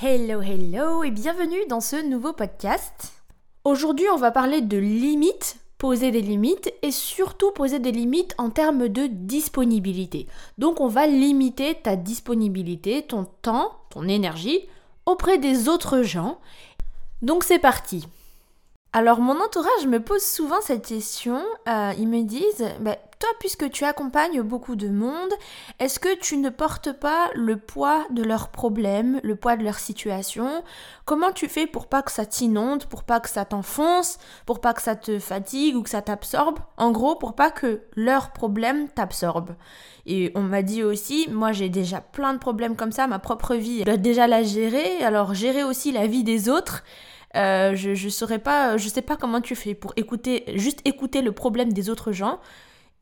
Hello, hello et bienvenue dans ce nouveau podcast. Aujourd'hui, on va parler de limites, poser des limites et surtout poser des limites en termes de disponibilité. Donc, on va limiter ta disponibilité, ton temps, ton énergie auprès des autres gens. Donc, c'est parti. Alors mon entourage me pose souvent cette question, euh, ils me disent, bah, toi puisque tu accompagnes beaucoup de monde, est-ce que tu ne portes pas le poids de leurs problèmes, le poids de leur situation Comment tu fais pour pas que ça t'inonde, pour pas que ça t'enfonce, pour pas que ça te fatigue ou que ça t'absorbe? En gros, pour pas que leurs problèmes t'absorbent. Et on m'a dit aussi, moi j'ai déjà plein de problèmes comme ça, ma propre vie, je dois déjà la gérer, alors gérer aussi la vie des autres. Euh, je, je saurais pas, je sais pas comment tu fais pour écouter, juste écouter le problème des autres gens.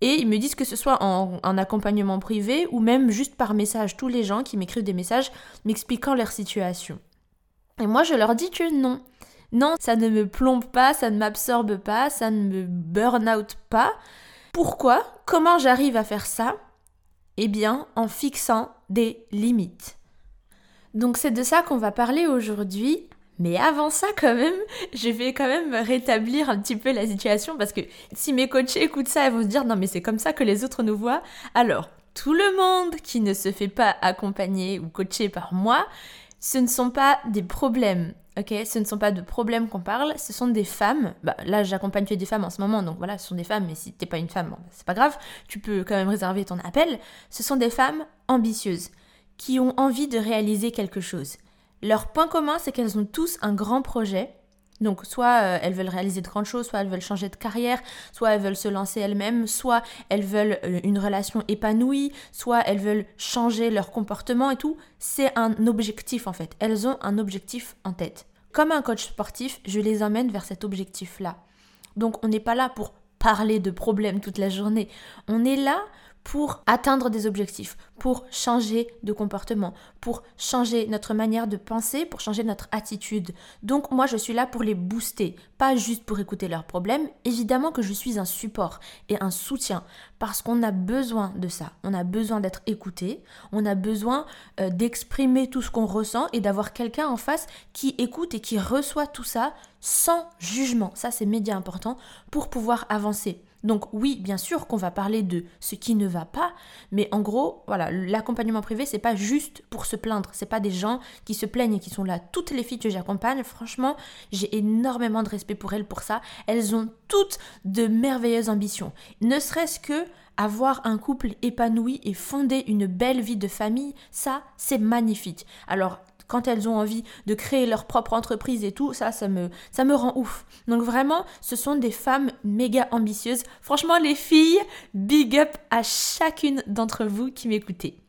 Et ils me disent que ce soit en, en accompagnement privé ou même juste par message. Tous les gens qui m'écrivent des messages m'expliquant leur situation. Et moi, je leur dis que non. Non, ça ne me plombe pas, ça ne m'absorbe pas, ça ne me burn out pas. Pourquoi? Comment j'arrive à faire ça? Eh bien, en fixant des limites. Donc c'est de ça qu'on va parler aujourd'hui. Mais avant ça, quand même, je vais quand même rétablir un petit peu la situation parce que si mes coachés écoutent ça, ils vont se dire non mais c'est comme ça que les autres nous voient. Alors, tout le monde qui ne se fait pas accompagner ou coacher par moi, ce ne sont pas des problèmes. Ok, ce ne sont pas de problèmes qu'on parle, ce sont des femmes. Bah, là, j'accompagne des femmes en ce moment, donc voilà, ce sont des femmes. Mais si t'es pas une femme, bon, c'est pas grave. Tu peux quand même réserver ton appel. Ce sont des femmes ambitieuses qui ont envie de réaliser quelque chose leur point commun, c'est qu'elles ont tous un grand projet. Donc soit euh, elles veulent réaliser de grandes choses, soit elles veulent changer de carrière, soit elles veulent se lancer elles-mêmes, soit elles veulent euh, une relation épanouie, soit elles veulent changer leur comportement et tout. C'est un objectif en fait. Elles ont un objectif en tête. Comme un coach sportif, je les emmène vers cet objectif-là. Donc on n'est pas là pour parler de problèmes toute la journée. On est là pour atteindre des objectifs, pour changer de comportement, pour changer notre manière de penser, pour changer notre attitude. Donc moi je suis là pour les booster, pas juste pour écouter leurs problèmes. Évidemment que je suis un support et un soutien parce qu'on a besoin de ça. On a besoin d'être écouté, on a besoin euh, d'exprimer tout ce qu'on ressent et d'avoir quelqu'un en face qui écoute et qui reçoit tout ça sans jugement. Ça c'est média important pour pouvoir avancer. Donc oui, bien sûr qu'on va parler de ce qui ne va pas, mais en gros, voilà, l'accompagnement privé, c'est pas juste pour se plaindre, c'est pas des gens qui se plaignent et qui sont là. Toutes les filles que j'accompagne, franchement, j'ai énormément de respect pour elles pour ça. Elles ont toutes de merveilleuses ambitions. Ne serait-ce que avoir un couple épanoui et fonder une belle vie de famille, ça, c'est magnifique. Alors, quand elles ont envie de créer leur propre entreprise et tout, ça, ça me, ça me rend ouf. Donc vraiment, ce sont des femmes méga ambitieuses. Franchement, les filles, big up à chacune d'entre vous qui m'écoutez.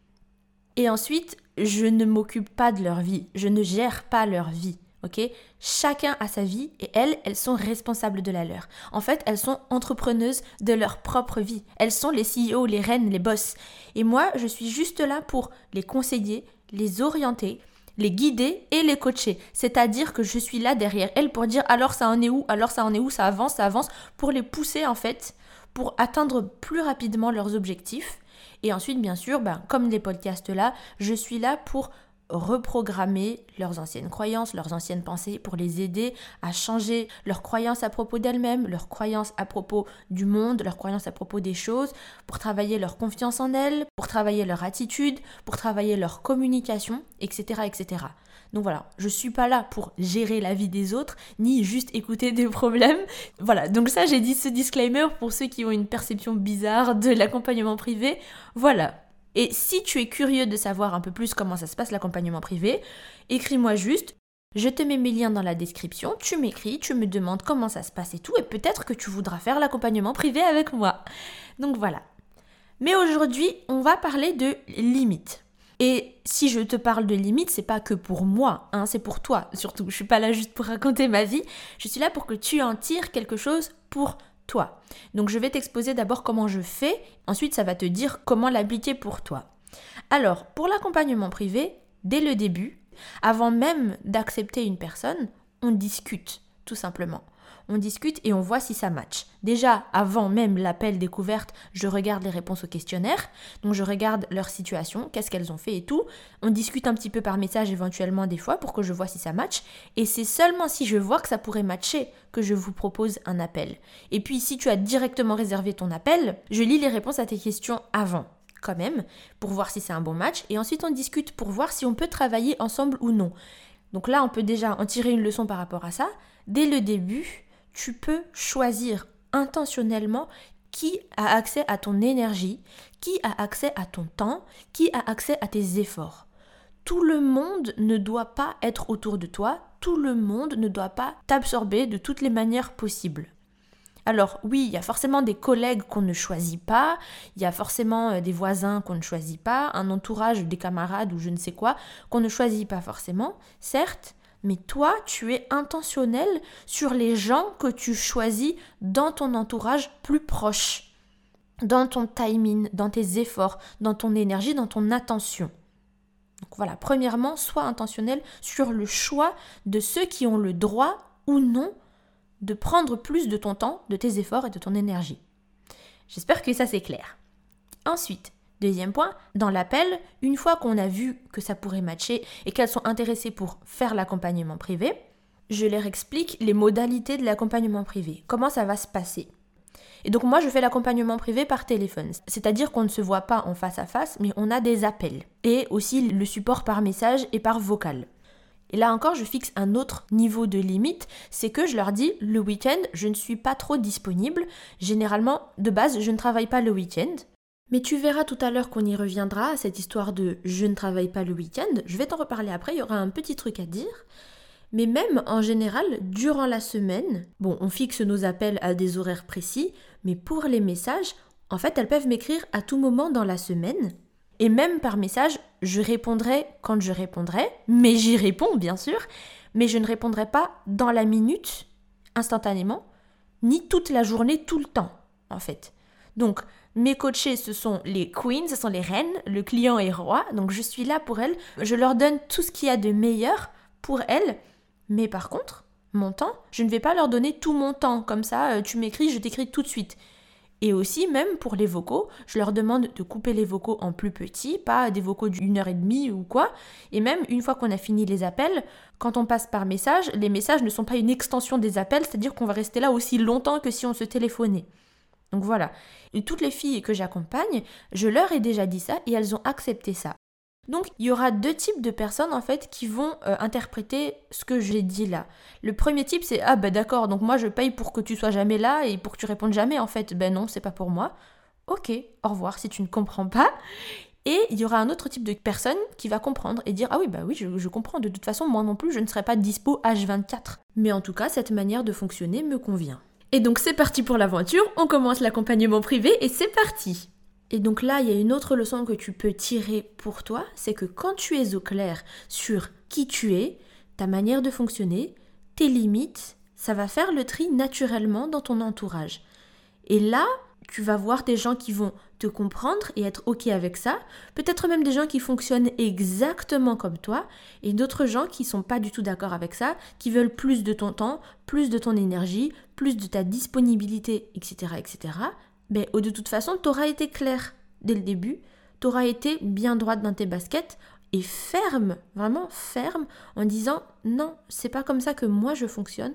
Et ensuite, je ne m'occupe pas de leur vie, je ne gère pas leur vie. Ok? Chacun a sa vie et elles, elles sont responsables de la leur. En fait, elles sont entrepreneuses de leur propre vie. Elles sont les CEO, les reines, les boss. Et moi, je suis juste là pour les conseiller, les orienter, les guider et les coacher. C'est-à-dire que je suis là derrière elles pour dire alors ça en est où, alors ça en est où, ça avance, ça avance, pour les pousser en fait, pour atteindre plus rapidement leurs objectifs. Et ensuite, bien sûr, ben, comme les podcasts là, je suis là pour reprogrammer leurs anciennes croyances, leurs anciennes pensées pour les aider à changer leurs croyances à propos d'elles-mêmes, leurs croyances à propos du monde, leurs croyances à propos des choses, pour travailler leur confiance en elles, pour travailler leur attitude, pour travailler leur communication, etc. etc. Donc voilà, je suis pas là pour gérer la vie des autres, ni juste écouter des problèmes. Voilà, donc ça j'ai dit ce disclaimer pour ceux qui ont une perception bizarre de l'accompagnement privé. Voilà, et si tu es curieux de savoir un peu plus comment ça se passe l'accompagnement privé, écris-moi juste. Je te mets mes liens dans la description, tu m'écris, tu me demandes comment ça se passe et tout, et peut-être que tu voudras faire l'accompagnement privé avec moi. Donc voilà. Mais aujourd'hui, on va parler de limites. Et si je te parle de limites, c'est pas que pour moi, hein, c'est pour toi surtout. Je suis pas là juste pour raconter ma vie, je suis là pour que tu en tires quelque chose pour toi. Donc je vais t'exposer d'abord comment je fais, ensuite ça va te dire comment l'appliquer pour toi. Alors, pour l'accompagnement privé, dès le début, avant même d'accepter une personne, on discute, tout simplement. On discute et on voit si ça match. Déjà, avant même l'appel découverte, je regarde les réponses au questionnaire, donc je regarde leur situation, qu'est-ce qu'elles ont fait et tout. On discute un petit peu par message éventuellement des fois pour que je vois si ça match, et c'est seulement si je vois que ça pourrait matcher que je vous propose un appel. Et puis si tu as directement réservé ton appel, je lis les réponses à tes questions avant quand même, pour voir si c'est un bon match, et ensuite on discute pour voir si on peut travailler ensemble ou non. Donc là, on peut déjà en tirer une leçon par rapport à ça. Dès le début, tu peux choisir intentionnellement qui a accès à ton énergie, qui a accès à ton temps, qui a accès à tes efforts. Tout le monde ne doit pas être autour de toi, tout le monde ne doit pas t'absorber de toutes les manières possibles. Alors oui, il y a forcément des collègues qu'on ne choisit pas, il y a forcément euh, des voisins qu'on ne choisit pas, un entourage, des camarades ou je ne sais quoi qu'on ne choisit pas forcément, certes, mais toi, tu es intentionnel sur les gens que tu choisis dans ton entourage plus proche, dans ton timing, dans tes efforts, dans ton énergie, dans ton attention. Donc voilà, premièrement, sois intentionnel sur le choix de ceux qui ont le droit ou non de prendre plus de ton temps, de tes efforts et de ton énergie. J'espère que ça c'est clair. Ensuite, deuxième point, dans l'appel, une fois qu'on a vu que ça pourrait matcher et qu'elles sont intéressées pour faire l'accompagnement privé, je leur explique les modalités de l'accompagnement privé, comment ça va se passer. Et donc moi je fais l'accompagnement privé par téléphone, c'est-à-dire qu'on ne se voit pas en face à face, mais on a des appels et aussi le support par message et par vocal. Et là encore, je fixe un autre niveau de limite, c'est que je leur dis le week-end, je ne suis pas trop disponible. Généralement, de base, je ne travaille pas le week-end. Mais tu verras tout à l'heure qu'on y reviendra à cette histoire de je ne travaille pas le week-end. Je vais t'en reparler après, il y aura un petit truc à dire. Mais même en général, durant la semaine, bon, on fixe nos appels à des horaires précis, mais pour les messages, en fait, elles peuvent m'écrire à tout moment dans la semaine. Et même par message, je répondrai quand je répondrai, mais j'y réponds bien sûr, mais je ne répondrai pas dans la minute, instantanément, ni toute la journée, tout le temps, en fait. Donc, mes coachés, ce sont les queens, ce sont les reines, le client est roi, donc je suis là pour elles, je leur donne tout ce qu'il y a de meilleur pour elles, mais par contre, mon temps, je ne vais pas leur donner tout mon temps, comme ça, euh, tu m'écris, je t'écris tout de suite. Et aussi, même pour les vocaux, je leur demande de couper les vocaux en plus petits, pas des vocaux d'une heure et demie ou quoi. Et même une fois qu'on a fini les appels, quand on passe par message, les messages ne sont pas une extension des appels, c'est-à-dire qu'on va rester là aussi longtemps que si on se téléphonait. Donc voilà. Toutes les filles que j'accompagne, je leur ai déjà dit ça et elles ont accepté ça. Donc il y aura deux types de personnes en fait qui vont euh, interpréter ce que j'ai dit là. Le premier type c'est ah ben d'accord donc moi je paye pour que tu sois jamais là et pour que tu répondes jamais en fait. Ben non c'est pas pour moi. Ok au revoir si tu ne comprends pas. Et il y aura un autre type de personne qui va comprendre et dire Ah oui, bah oui, je, je, comprends. De toute façon, moi non plus, je ne serai pas dispo H24. Mais en tout cas, cette manière de fonctionner me convient. Et donc, c'est parti pour l'aventure. On commence l'accompagnement privé et c'est parti. Et donc là, il y a une autre leçon que tu peux tirer pour toi, c'est que quand tu es au clair sur qui tu es, ta manière de fonctionner, tes limites, ça va faire le tri naturellement dans ton entourage. Et là, tu vas voir des gens qui vont te comprendre et être OK avec ça, peut-être même des gens qui fonctionnent exactement comme toi, et d'autres gens qui sont pas du tout d'accord avec ça, qui veulent plus de ton temps, plus de ton énergie, plus de ta disponibilité, etc., etc ben, de toute façon, tu auras été clair dès le début, tu auras été bien droite dans tes baskets et ferme, vraiment ferme, en disant non, c'est pas comme ça que moi je fonctionne.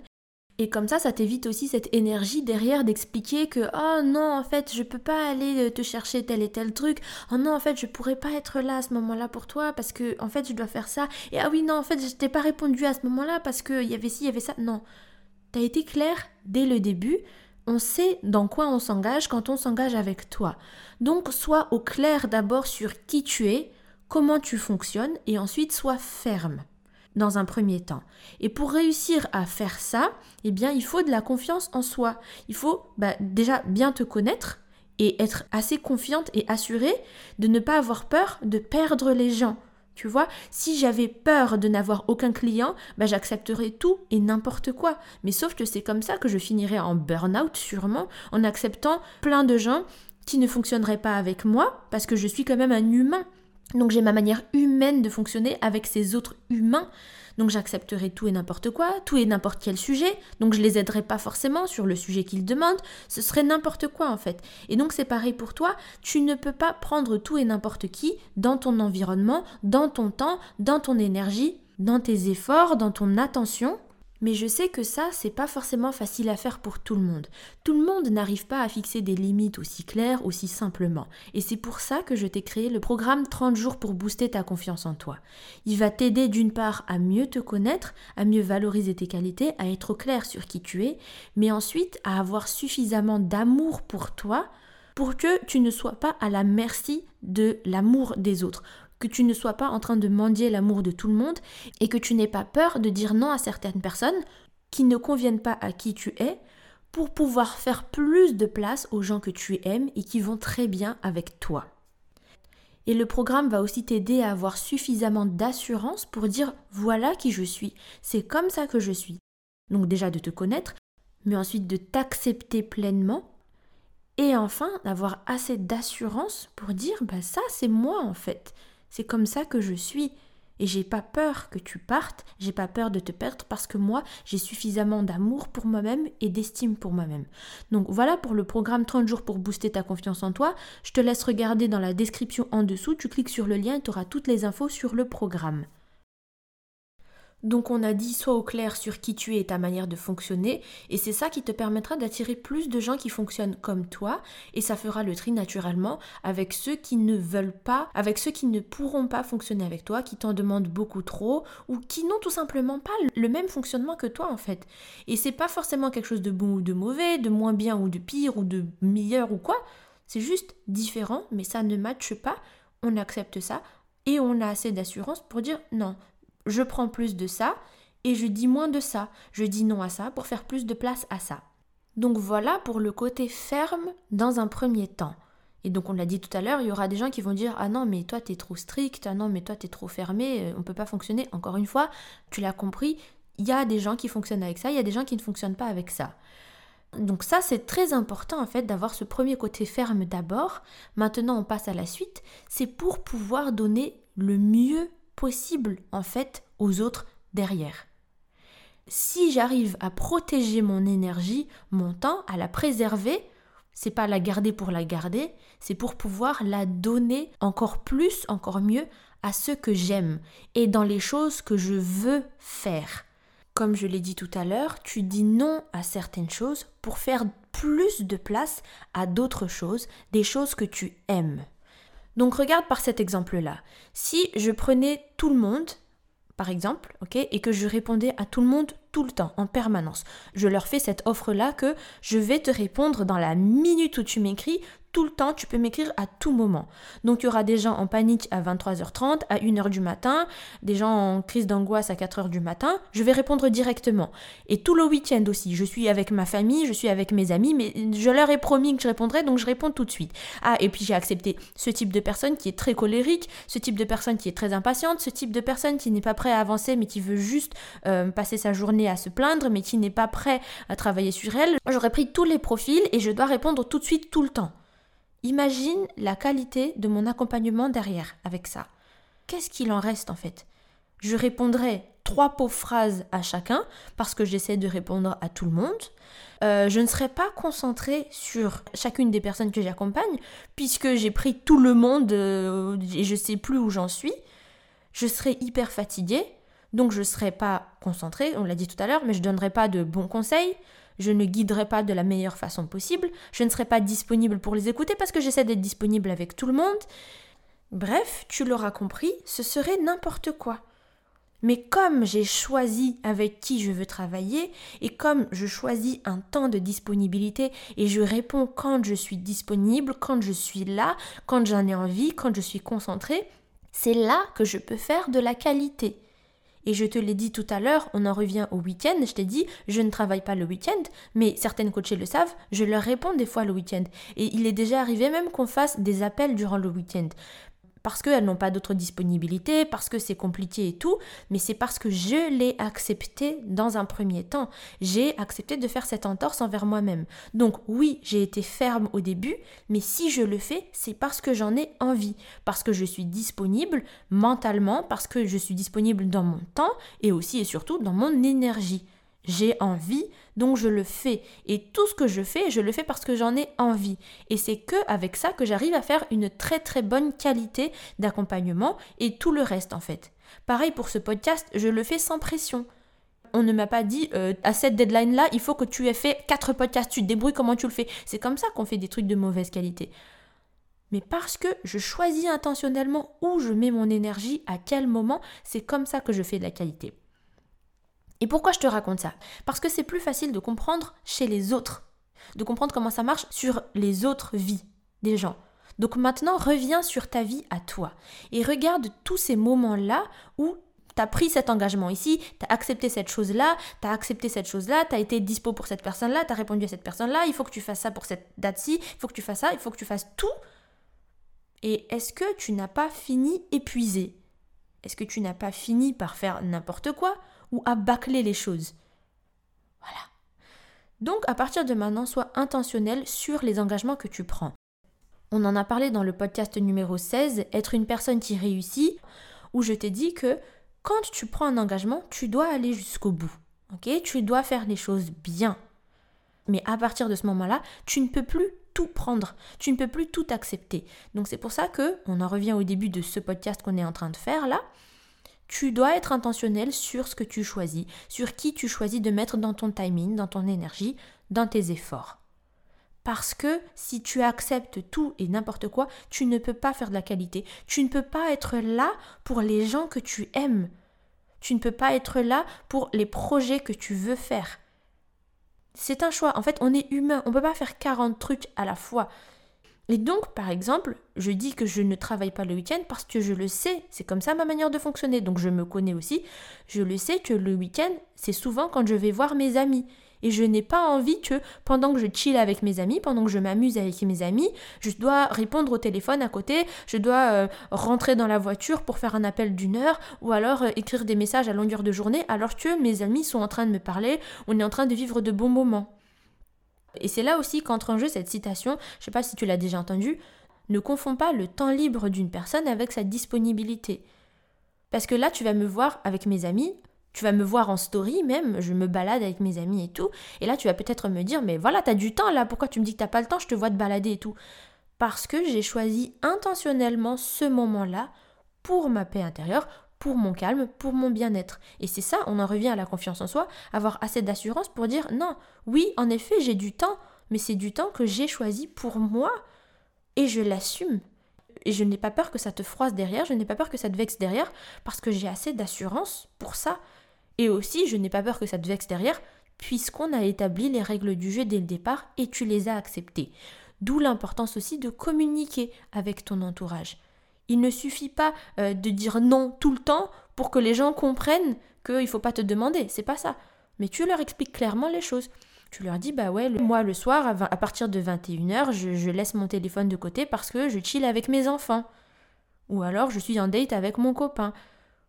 Et comme ça, ça t'évite aussi cette énergie derrière d'expliquer que oh non, en fait, je peux pas aller te chercher tel et tel truc. Oh non, en fait, je pourrais pas être là à ce moment-là pour toi parce que en fait, je dois faire ça. Et ah oui, non, en fait, je t'ai pas répondu à ce moment-là parce qu'il y avait ci, il y avait ça. Non. T'as été clair dès le début on sait dans quoi on s'engage quand on s'engage avec toi. Donc sois au clair d'abord sur qui tu es, comment tu fonctionnes, et ensuite sois ferme dans un premier temps. Et pour réussir à faire ça, eh bien, il faut de la confiance en soi. Il faut bah, déjà bien te connaître et être assez confiante et assurée de ne pas avoir peur de perdre les gens. Tu vois, si j'avais peur de n'avoir aucun client, bah j'accepterais tout et n'importe quoi. Mais sauf que c'est comme ça que je finirais en burn-out sûrement, en acceptant plein de gens qui ne fonctionneraient pas avec moi, parce que je suis quand même un humain. Donc j'ai ma manière humaine de fonctionner avec ces autres humains. Donc j'accepterai tout et n'importe quoi, tout et n'importe quel sujet. Donc je les aiderai pas forcément sur le sujet qu'ils demandent. Ce serait n'importe quoi en fait. Et donc c'est pareil pour toi. Tu ne peux pas prendre tout et n'importe qui dans ton environnement, dans ton temps, dans ton énergie, dans tes efforts, dans ton attention. Mais je sais que ça, c'est pas forcément facile à faire pour tout le monde. Tout le monde n'arrive pas à fixer des limites aussi claires, aussi simplement. Et c'est pour ça que je t'ai créé le programme 30 jours pour booster ta confiance en toi. Il va t'aider d'une part à mieux te connaître, à mieux valoriser tes qualités, à être clair sur qui tu es, mais ensuite à avoir suffisamment d'amour pour toi pour que tu ne sois pas à la merci de l'amour des autres, que tu ne sois pas en train de mendier l'amour de tout le monde et que tu n'aies pas peur de dire non à certaines personnes qui ne conviennent pas à qui tu es pour pouvoir faire plus de place aux gens que tu aimes et qui vont très bien avec toi. Et le programme va aussi t'aider à avoir suffisamment d'assurance pour dire voilà qui je suis, c'est comme ça que je suis. Donc déjà de te connaître, mais ensuite de t'accepter pleinement et enfin d'avoir assez d'assurance pour dire bah ça c'est moi en fait. C'est comme ça que je suis. Et j'ai pas peur que tu partes, j'ai pas peur de te perdre parce que moi, j'ai suffisamment d'amour pour moi-même et d'estime pour moi-même. Donc voilà pour le programme 30 jours pour booster ta confiance en toi. Je te laisse regarder dans la description en dessous, tu cliques sur le lien et tu auras toutes les infos sur le programme. Donc on a dit sois au clair sur qui tu es et ta manière de fonctionner et c'est ça qui te permettra d'attirer plus de gens qui fonctionnent comme toi et ça fera le tri naturellement avec ceux qui ne veulent pas, avec ceux qui ne pourront pas fonctionner avec toi, qui t'en demandent beaucoup trop ou qui n'ont tout simplement pas le même fonctionnement que toi en fait. Et c'est pas forcément quelque chose de bon ou de mauvais, de moins bien ou de pire ou de meilleur ou quoi, c'est juste différent mais ça ne matche pas, on accepte ça et on a assez d'assurance pour dire non, je prends plus de ça et je dis moins de ça. Je dis non à ça pour faire plus de place à ça. Donc voilà pour le côté ferme dans un premier temps. Et donc on l'a dit tout à l'heure, il y aura des gens qui vont dire ah non mais toi t'es trop strict, ah non mais toi t'es trop fermé, euh, on peut pas fonctionner. Encore une fois, tu l'as compris, il y a des gens qui fonctionnent avec ça, il y a des gens qui ne fonctionnent pas avec ça. Donc ça c'est très important en fait d'avoir ce premier côté ferme d'abord. Maintenant on passe à la suite, c'est pour pouvoir donner le mieux possible en fait aux autres derrière. Si j'arrive à protéger mon énergie, mon temps, à la préserver, c'est pas la garder pour la garder, c'est pour pouvoir la donner encore plus, encore mieux à ceux que j'aime et dans les choses que je veux faire. Comme je l'ai dit tout à l'heure, tu dis non à certaines choses pour faire plus de place à d'autres choses, des choses que tu aimes. Donc regarde par cet exemple-là. Si je prenais tout le monde, par exemple, ok, et que je répondais à tout le monde tout le temps, en permanence, je leur fais cette offre-là que je vais te répondre dans la minute où tu m'écris, tout le temps, tu peux m'écrire à tout moment. Donc il y aura des gens en panique à 23h30, à 1h du matin, des gens en crise d'angoisse à 4h du matin, je vais répondre directement. Et tout le week-end aussi, je suis avec ma famille, je suis avec mes amis, mais je leur ai promis que je répondrais, donc je réponds tout de suite. Ah, et puis j'ai accepté ce type de personne qui est très colérique, ce type de personne qui est très impatiente, ce type de personne qui n'est pas prêt à avancer, mais qui veut juste euh, passer sa journée à se plaindre, mais qui n'est pas prêt à travailler sur elle. J'aurais pris tous les profils et je dois répondre tout de suite, tout le temps. Imagine la qualité de mon accompagnement derrière avec ça. Qu'est-ce qu'il en reste en fait? Je répondrai trois pauvres phrases à chacun parce que j'essaie de répondre à tout le monde. Euh, je ne serai pas concentrée sur chacune des personnes que j'accompagne puisque j'ai pris tout le monde euh, et je sais plus où j'en suis. Je serai hyper fatiguée, donc je ne serai pas concentrée, on l'a dit tout à l'heure, mais je ne donnerai pas de bons conseils je ne guiderai pas de la meilleure façon possible, je ne serai pas disponible pour les écouter parce que j'essaie d'être disponible avec tout le monde. Bref, tu l'auras compris, ce serait n'importe quoi. Mais comme j'ai choisi avec qui je veux travailler et comme je choisis un temps de disponibilité et je réponds quand je suis disponible, quand je suis là, quand j'en ai envie, quand je suis concentrée, c'est là que je peux faire de la qualité. Et je te l'ai dit tout à l'heure, on en revient au week-end. Je t'ai dit, je ne travaille pas le week-end, mais certaines coachées le savent, je leur réponds des fois le week-end. Et il est déjà arrivé même qu'on fasse des appels durant le week-end. Parce qu'elles n'ont pas d'autre disponibilité, parce que c'est compliqué et tout, mais c'est parce que je l'ai accepté dans un premier temps. J'ai accepté de faire cette entorse envers moi-même. Donc oui, j'ai été ferme au début, mais si je le fais, c'est parce que j'en ai envie, parce que je suis disponible mentalement, parce que je suis disponible dans mon temps et aussi et surtout dans mon énergie. J'ai envie, donc je le fais. Et tout ce que je fais, je le fais parce que j'en ai envie. Et c'est que avec ça que j'arrive à faire une très très bonne qualité d'accompagnement et tout le reste en fait. Pareil pour ce podcast, je le fais sans pression. On ne m'a pas dit euh, à cette deadline-là, il faut que tu aies fait quatre podcasts, tu te débrouilles comment tu le fais? C'est comme ça qu'on fait des trucs de mauvaise qualité. Mais parce que je choisis intentionnellement où je mets mon énergie, à quel moment, c'est comme ça que je fais de la qualité. Et pourquoi je te raconte ça? Parce que c'est plus facile de comprendre chez les autres, de comprendre comment ça marche sur les autres vies des gens. Donc maintenant, reviens sur ta vie à toi et regarde tous ces moments-là où tu as pris cet engagement ici, tu as accepté cette chose-là, tu as accepté cette chose-là, tu as été dispo pour cette personne-là, tu as répondu à cette personne-là, il faut que tu fasses ça pour cette date-ci, il faut que tu fasses ça, il faut que tu fasses tout. Et est-ce que tu n'as pas fini épuisé? Est-ce que tu n'as pas fini par faire n'importe quoi? Ou à bâcler les choses. Voilà. Donc à partir de maintenant, sois intentionnel sur les engagements que tu prends. On en a parlé dans le podcast numéro 16, être une personne qui réussit, où je t'ai dit que quand tu prends un engagement, tu dois aller jusqu'au bout. Ok? Tu dois faire les choses bien. Mais à partir de ce moment-là, tu ne peux plus tout prendre, tu ne peux plus tout accepter. Donc c'est pour ça que on en revient au début de ce podcast qu'on est en train de faire là tu dois être intentionnel sur ce que tu choisis, sur qui tu choisis de mettre dans ton timing, dans ton énergie, dans tes efforts. Parce que si tu acceptes tout et n'importe quoi, tu ne peux pas faire de la qualité. Tu ne peux pas être là pour les gens que tu aimes. Tu ne peux pas être là pour les projets que tu veux faire. C'est un choix. En fait, on est humain. On ne peut pas faire 40 trucs à la fois. Et donc, par exemple, je dis que je ne travaille pas le week-end parce que je le sais, c'est comme ça ma manière de fonctionner. Donc, je me connais aussi. Je le sais que le week-end, c'est souvent quand je vais voir mes amis. Et je n'ai pas envie que pendant que je chill avec mes amis, pendant que je m'amuse avec mes amis, je dois répondre au téléphone à côté, je dois euh, rentrer dans la voiture pour faire un appel d'une heure, ou alors euh, écrire des messages à longueur de journée alors que mes amis sont en train de me parler, on est en train de vivre de bons moments. Et c'est là aussi qu'entre en jeu cette citation, je ne sais pas si tu l'as déjà entendue, ne confonds pas le temps libre d'une personne avec sa disponibilité. Parce que là, tu vas me voir avec mes amis, tu vas me voir en story même, je me balade avec mes amis et tout, et là tu vas peut-être me dire, mais voilà, t'as du temps là, pourquoi tu me dis que t'as pas le temps, je te vois te balader et tout. Parce que j'ai choisi intentionnellement ce moment-là pour ma paix intérieure, pour mon calme, pour mon bien-être. Et c'est ça, on en revient à la confiance en soi, avoir assez d'assurance pour dire non, oui, en effet, j'ai du temps, mais c'est du temps que j'ai choisi pour moi et je l'assume. Et je n'ai pas peur que ça te froisse derrière, je n'ai pas peur que ça te vexe derrière, parce que j'ai assez d'assurance pour ça. Et aussi, je n'ai pas peur que ça te vexe derrière, puisqu'on a établi les règles du jeu dès le départ et tu les as acceptées. D'où l'importance aussi de communiquer avec ton entourage. Il ne suffit pas euh, de dire non tout le temps pour que les gens comprennent qu'il ne faut pas te demander. C'est pas ça. Mais tu leur expliques clairement les choses. Tu leur dis, bah ouais, moi le soir, à, partir de 21h, je, laisse mon téléphone de côté parce que je chill avec mes enfants. Ou alors, je suis en date avec mon copain.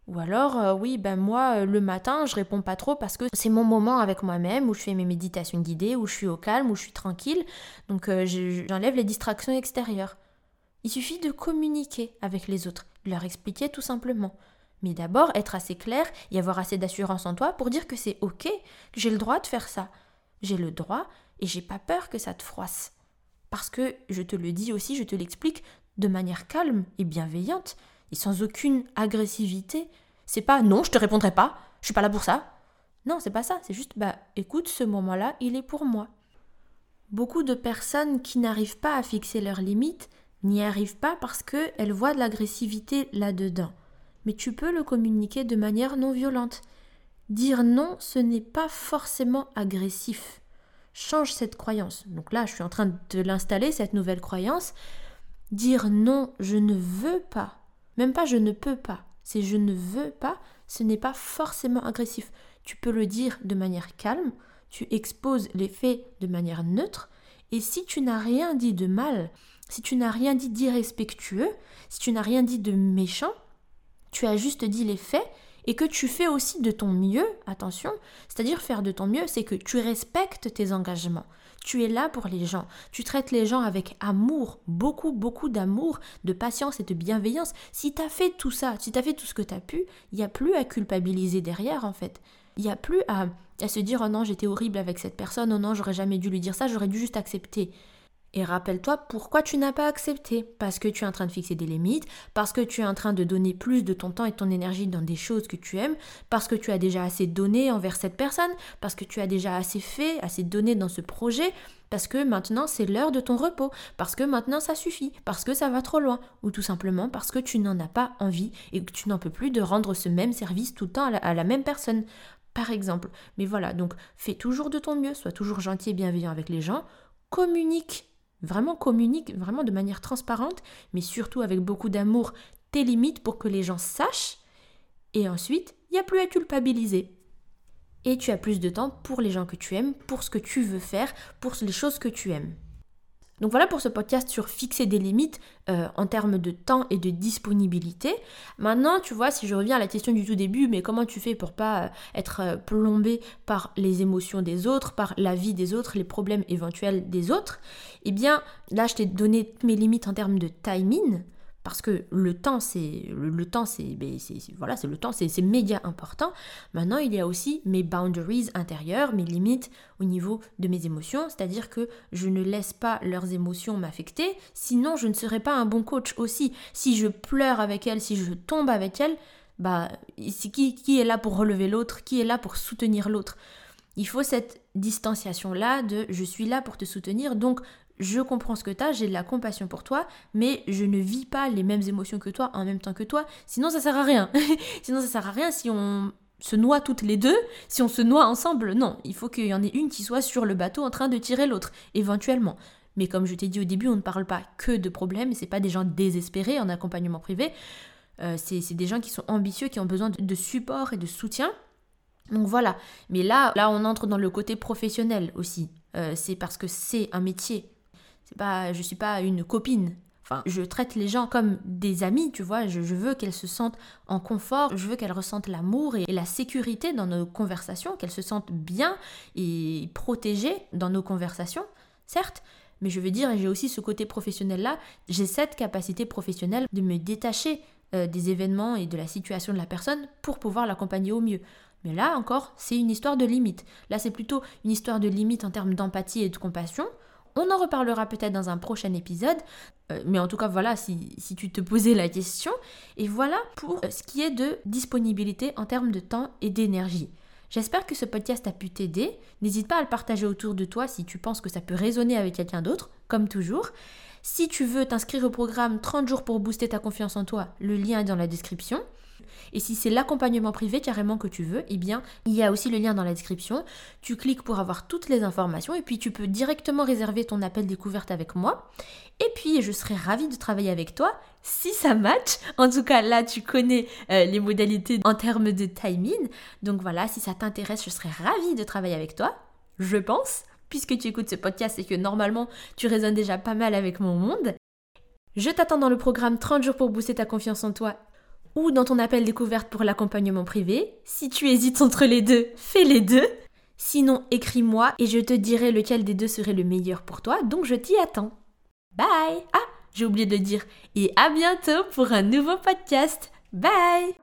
Ou alors, euh, oui, ben moi, euh, le matin, je réponds pas trop parce que c'est mon moment avec moi-même, où je fais mes méditations guidées, où je suis au calme, où je suis tranquille. Donc, j'enlève les distractions extérieures. Il suffit de communiquer avec les autres, de leur expliquer tout simplement. Mais d'abord, être assez clair et avoir assez d'assurance en toi pour dire que c'est ok, j'ai le droit de faire ça. J'ai le droit et j'ai pas peur que ça te froisse. Parce que, je te le dis aussi, je te l'explique de manière calme et bienveillante et sans aucune agressivité. C'est pas non, je te répondrai pas, je suis pas là pour ça. Non, c'est pas ça, c'est juste bah écoute, ce moment-là, il est pour moi. Beaucoup de personnes qui n'arrivent pas à fixer leurs limites n'y arrive pas parce qu'elle voit de l'agressivité là-dedans. Mais tu peux le communiquer de manière non violente. Dire non, ce n'est pas forcément agressif. Change cette croyance. Donc là, je suis en train de l'installer, cette nouvelle croyance. Dire non, je ne veux pas. Même pas je ne peux pas. C'est je ne veux pas, ce n'est pas forcément agressif. Tu peux le dire de manière calme, tu exposes les faits de manière neutre, et si tu n'as rien dit de mal, si tu n'as rien dit d'irrespectueux, si tu n'as rien dit de méchant, tu as juste dit les faits et que tu fais aussi de ton mieux, attention, c'est-à-dire faire de ton mieux, c'est que tu respectes tes engagements. Tu es là pour les gens. Tu traites les gens avec amour, beaucoup, beaucoup d'amour, de patience et de bienveillance. Si tu as fait tout ça, si tu as fait tout ce que tu as pu, il n'y a plus à culpabiliser derrière, en fait. Il n'y a plus à, à se dire, oh non, j'étais horrible avec cette personne, oh non, j'aurais jamais dû lui dire ça, j'aurais dû juste accepter. Et rappelle-toi pourquoi tu n'as pas accepté. Parce que tu es en train de fixer des limites, parce que tu es en train de donner plus de ton temps et ton énergie dans des choses que tu aimes, parce que tu as déjà assez donné envers cette personne, parce que tu as déjà assez fait, assez donné dans ce projet, parce que maintenant c'est l'heure de ton repos, parce que maintenant ça suffit, parce que ça va trop loin, ou tout simplement parce que tu n'en as pas envie et que tu n'en peux plus de rendre ce même service tout le temps à la, à la même personne. Par exemple. Mais voilà, donc fais toujours de ton mieux, sois toujours gentil et bienveillant avec les gens, communique Vraiment communique, vraiment de manière transparente, mais surtout avec beaucoup d'amour, tes limites pour que les gens sachent. Et ensuite, il n'y a plus à culpabiliser. Et tu as plus de temps pour les gens que tu aimes, pour ce que tu veux faire, pour les choses que tu aimes. Donc voilà pour ce podcast sur fixer des limites euh, en termes de temps et de disponibilité. Maintenant, tu vois, si je reviens à la question du tout début, mais comment tu fais pour pas euh, être euh, plombé par les émotions des autres, par la vie des autres, les problèmes éventuels des autres? Eh bien, là, je t'ai donné mes limites en termes de timing parce que le temps c'est le, temps ben, c'est voilà c'est le temps c'est méga important. Maintenant il y a aussi mes boundaries intérieures mes limites au niveau de mes émotions. C'est-à-dire que je ne laisse pas leurs émotions m'affecter. Sinon je ne serai pas un bon coach aussi. Si je pleure avec elles si je tombe avec elles bah qui, qui est là pour relever l'autre qui est là pour soutenir l'autre? Il faut cette distanciation là de je suis là pour te soutenir. Donc je comprends ce que tu as, j'ai de la compassion pour toi, mais je ne vis pas les mêmes émotions que toi en même temps que toi, sinon ça sert à rien. sinon ça sert à rien si on se noie toutes les deux, si on se noie ensemble, non, il faut qu'il y en ait une qui soit sur le bateau en train de tirer l'autre, éventuellement. Mais comme je t'ai dit au début, on ne parle pas que de problèmes, c'est pas des gens désespérés en accompagnement privé, euh, c'est des gens qui sont ambitieux, qui ont besoin de, support et de soutien. Donc voilà, mais là, là on entre dans le côté professionnel aussi. Euh, c'est parce que c'est un métier, pas, je suis pas une copine. Enfin, je traite les gens comme des amis, tu vois. Je, veux qu'elles se sentent en confort, je veux qu'elles ressentent l'amour et, la sécurité dans nos conversations, qu'elles se sentent bien et protégées dans nos conversations, certes. Mais je veux dire, j'ai aussi ce côté professionnel-là. J'ai cette capacité professionnelle de me détacher euh, des événements et de la situation de la personne pour pouvoir l'accompagner au mieux. Mais là encore, c'est une histoire de limite. Là, c'est plutôt une histoire de limite en termes d'empathie et de compassion. On en reparlera peut-être dans un prochain épisode, euh, mais en tout cas voilà si, tu te posais la question. Et voilà pour euh, ce qui est de disponibilité en termes de temps et d'énergie. J'espère que ce podcast a pu t'aider. N'hésite pas à le partager autour de toi si tu penses que ça peut résonner avec quelqu'un d'autre, comme toujours. Si tu veux t'inscrire au programme 30 jours pour booster ta confiance en toi, le lien est dans la description. Et si c'est l'accompagnement privé carrément que tu veux, eh bien, il y a aussi le lien dans la description. Tu cliques pour avoir toutes les informations et puis tu peux directement réserver ton appel découverte avec moi. Et puis, je serai ravie de travailler avec toi si ça match. En tout cas, là, tu connais euh, les modalités en termes de timing. Donc voilà, si ça t'intéresse, je serai ravie de travailler avec toi. Je pense puisque tu écoutes ce podcast et que normalement tu résonnes déjà pas mal avec mon monde. Je t'attends dans le programme 30 jours pour booster ta confiance en toi ou dans ton appel découverte pour l'accompagnement privé. Si tu hésites entre les deux, fais les deux. Sinon, écris-moi et je te dirai lequel des deux serait le meilleur pour toi, donc je t'y attends. Bye Ah, j'ai oublié de dire. Et à bientôt pour un nouveau podcast. Bye